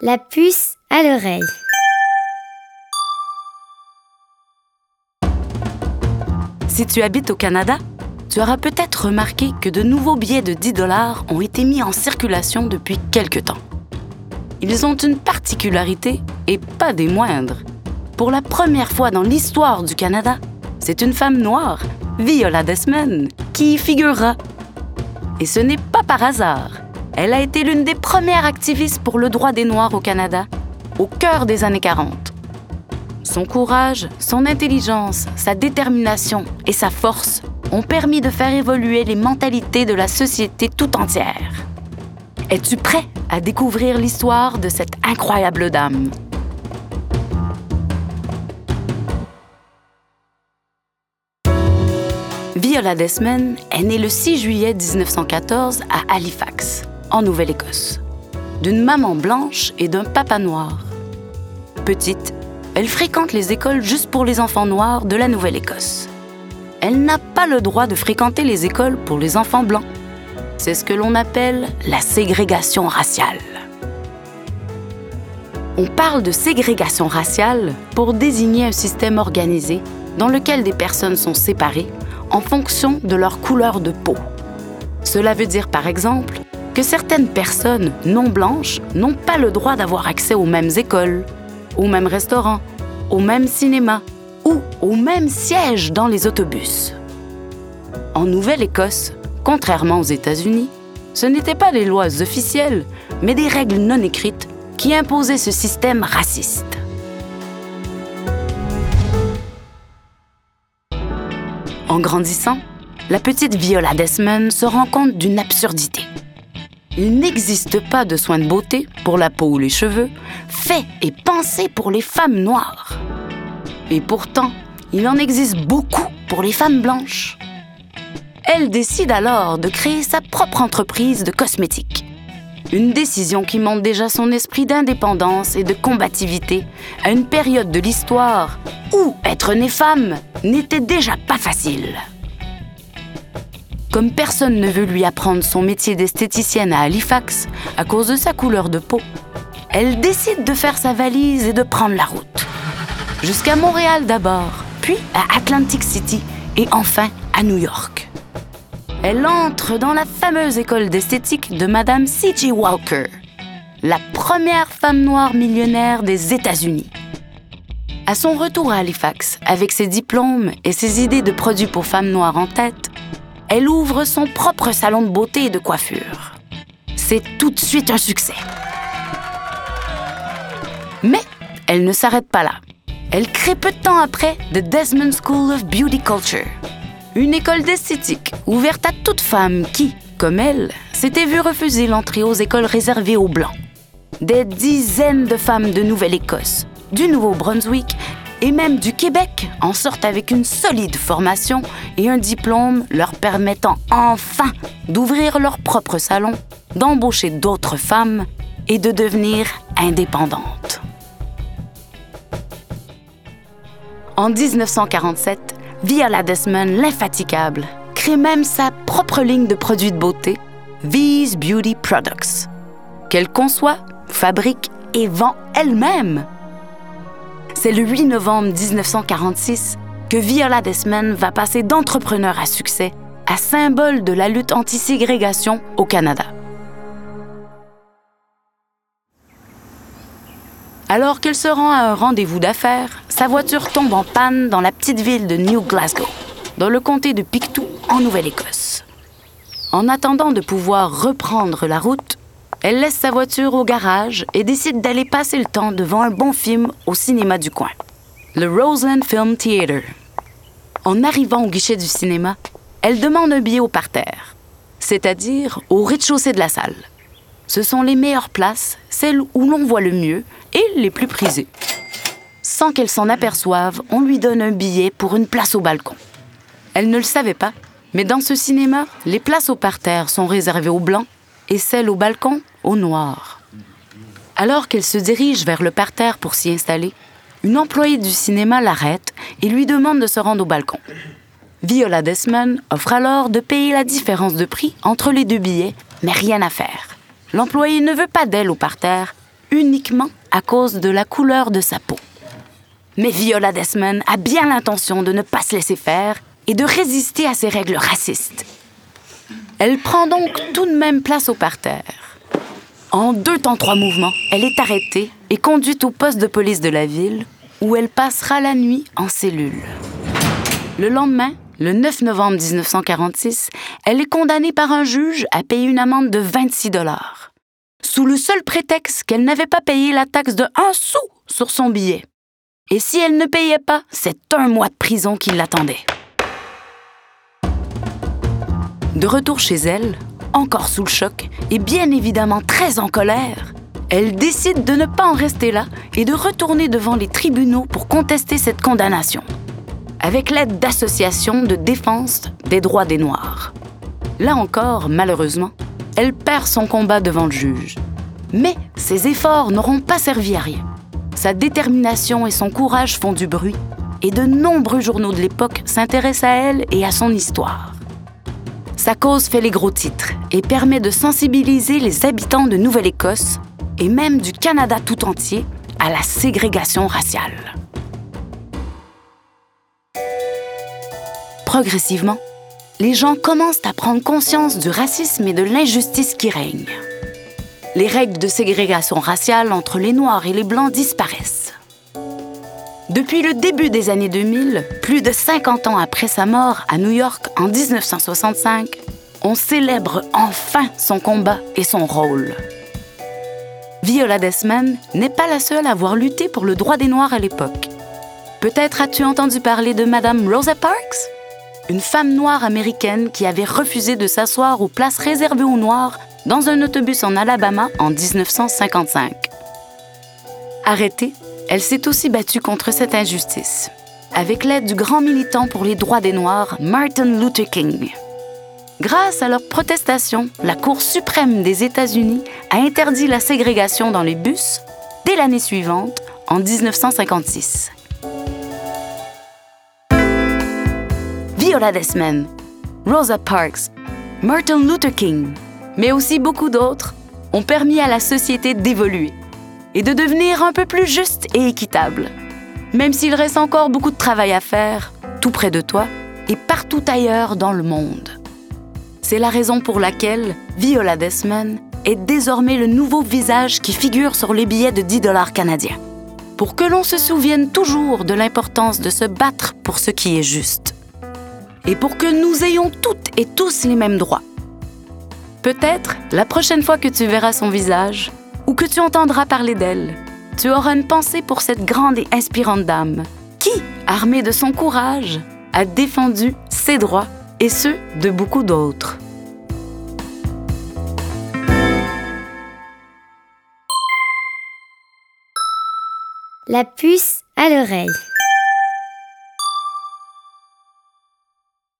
La puce à l'oreille. Si tu habites au Canada, tu auras peut-être remarqué que de nouveaux billets de 10 dollars ont été mis en circulation depuis quelque temps. Ils ont une particularité, et pas des moindres. Pour la première fois dans l'histoire du Canada, c'est une femme noire, Viola Desmond, qui y figurera. Et ce n'est pas par hasard. Elle a été l'une des premières activistes pour le droit des Noirs au Canada, au cœur des années 40. Son courage, son intelligence, sa détermination et sa force ont permis de faire évoluer les mentalités de la société tout entière. Es-tu prêt à découvrir l'histoire de cette incroyable dame? Viola Desmond est née le 6 juillet 1914 à Halifax, en Nouvelle-Écosse, d'une maman blanche et d'un papa noir. Petite, elle fréquente les écoles juste pour les enfants noirs de la Nouvelle-Écosse. Elle n'a pas le droit de fréquenter les écoles pour les enfants blancs. C'est ce que l'on appelle la ségrégation raciale. On parle de ségrégation raciale pour désigner un système organisé dans lequel des personnes sont séparées en fonction de leur couleur de peau. Cela veut dire par exemple que certaines personnes non blanches n'ont pas le droit d'avoir accès aux mêmes écoles, aux mêmes restaurants, au même cinéma ou au même siège dans les autobus. En Nouvelle-Écosse, contrairement aux États-Unis, ce n'étaient pas des lois officielles, mais des règles non écrites qui imposaient ce système raciste. En grandissant, la petite Viola Desmond se rend compte d'une absurdité. Il n'existe pas de soins de beauté pour la peau ou les cheveux, faits et pensés pour les femmes noires. Et pourtant, il en existe beaucoup pour les femmes blanches. Elle décide alors de créer sa propre entreprise de cosmétiques. Une décision qui montre déjà son esprit d'indépendance et de combativité à une période de l'histoire où être née femme n'était déjà pas facile. Comme personne ne veut lui apprendre son métier d'esthéticienne à Halifax à cause de sa couleur de peau, elle décide de faire sa valise et de prendre la route. Jusqu'à Montréal d'abord, puis à Atlantic City et enfin à New York. Elle entre dans la fameuse école d'esthétique de Madame C.J. Walker, la première femme noire millionnaire des États-Unis. À son retour à Halifax, avec ses diplômes et ses idées de produits pour femmes noires en tête, elle ouvre son propre salon de beauté et de coiffure. C'est tout de suite un succès. Mais elle ne s'arrête pas là. Elle crée peu de temps après The Desmond School of Beauty Culture, une école d'esthétique ouverte à toute femme qui, comme elle, s'était vue refuser l'entrée aux écoles réservées aux Blancs. Des dizaines de femmes de Nouvelle-Écosse, du Nouveau-Brunswick et même du Québec en sortent avec une solide formation et un diplôme leur permettant enfin d'ouvrir leur propre salon, d'embaucher d'autres femmes et de devenir indépendantes. En 1947, Viola Desmond, l'infatigable, crée même sa propre ligne de produits de beauté, V's Beauty Products, qu'elle conçoit, fabrique et vend elle-même. C'est le 8 novembre 1946 que Viola Desmond va passer d'entrepreneur à succès à symbole de la lutte anti-ségrégation au Canada. Alors qu'elle se rend à un rendez-vous d'affaires, sa voiture tombe en panne dans la petite ville de New Glasgow, dans le comté de Pictou, en Nouvelle-Écosse. En attendant de pouvoir reprendre la route, elle laisse sa voiture au garage et décide d'aller passer le temps devant un bon film au cinéma du coin, le Roseland Film Theatre. En arrivant au guichet du cinéma, elle demande un billet au parterre, c'est-à-dire au rez-de-chaussée de la salle. Ce sont les meilleures places, celles où l'on voit le mieux et les plus prisées. Sans qu'elle s'en aperçoive, on lui donne un billet pour une place au balcon. Elle ne le savait pas, mais dans ce cinéma, les places au parterre sont réservées aux blancs et celles au balcon aux noirs. Alors qu'elle se dirige vers le parterre pour s'y installer, une employée du cinéma l'arrête et lui demande de se rendre au balcon. Viola Desmond offre alors de payer la différence de prix entre les deux billets, mais rien à faire. L'employé ne veut pas d'elle au parterre uniquement à cause de la couleur de sa peau. Mais Viola Desmond a bien l'intention de ne pas se laisser faire et de résister à ces règles racistes. Elle prend donc tout de même place au parterre. En deux temps trois mouvements, elle est arrêtée et conduite au poste de police de la ville, où elle passera la nuit en cellule. Le lendemain, le 9 novembre 1946, elle est condamnée par un juge à payer une amende de 26 dollars, sous le seul prétexte qu'elle n'avait pas payé la taxe de un sou sur son billet. Et si elle ne payait pas, c'est un mois de prison qui l'attendait. De retour chez elle, encore sous le choc et bien évidemment très en colère, elle décide de ne pas en rester là et de retourner devant les tribunaux pour contester cette condamnation, avec l'aide d'associations de défense des droits des Noirs. Là encore, malheureusement, elle perd son combat devant le juge. Mais ses efforts n'auront pas servi à rien. Sa détermination et son courage font du bruit, et de nombreux journaux de l'époque s'intéressent à elle et à son histoire. Sa cause fait les gros titres et permet de sensibiliser les habitants de Nouvelle-Écosse et même du Canada tout entier à la ségrégation raciale. Progressivement, les gens commencent à prendre conscience du racisme et de l'injustice qui règne. Les règles de ségrégation raciale entre les Noirs et les Blancs disparaissent. Depuis le début des années 2000, plus de 50 ans après sa mort à New York en 1965, on célèbre enfin son combat et son rôle. Viola Desmond n'est pas la seule à avoir lutté pour le droit des Noirs à l'époque. Peut-être as-tu entendu parler de Madame Rosa Parks? Une femme noire américaine qui avait refusé de s'asseoir aux places réservées aux Noirs dans un autobus en Alabama en 1955. Arrêtée, elle s'est aussi battue contre cette injustice, avec l'aide du grand militant pour les droits des Noirs, Martin Luther King. Grâce à leur protestation, la Cour suprême des États-Unis a interdit la ségrégation dans les bus dès l'année suivante, en 1956. Viola Desmond, Rosa Parks, Martin Luther King, mais aussi beaucoup d'autres, ont permis à la société d'évoluer et de devenir un peu plus juste et équitable. Même s'il reste encore beaucoup de travail à faire, tout près de toi et partout ailleurs dans le monde. C'est la raison pour laquelle Viola Desmond est désormais le nouveau visage qui figure sur les billets de 10 dollars canadiens. Pour que l'on se souvienne toujours de l'importance de se battre pour ce qui est juste. Et pour que nous ayons toutes et tous les mêmes droits. Peut-être, la prochaine fois que tu verras son visage ou que tu entendras parler d'elle, tu auras une pensée pour cette grande et inspirante dame qui, armée de son courage, a défendu ses droits et ceux de beaucoup d'autres. La puce à l'oreille.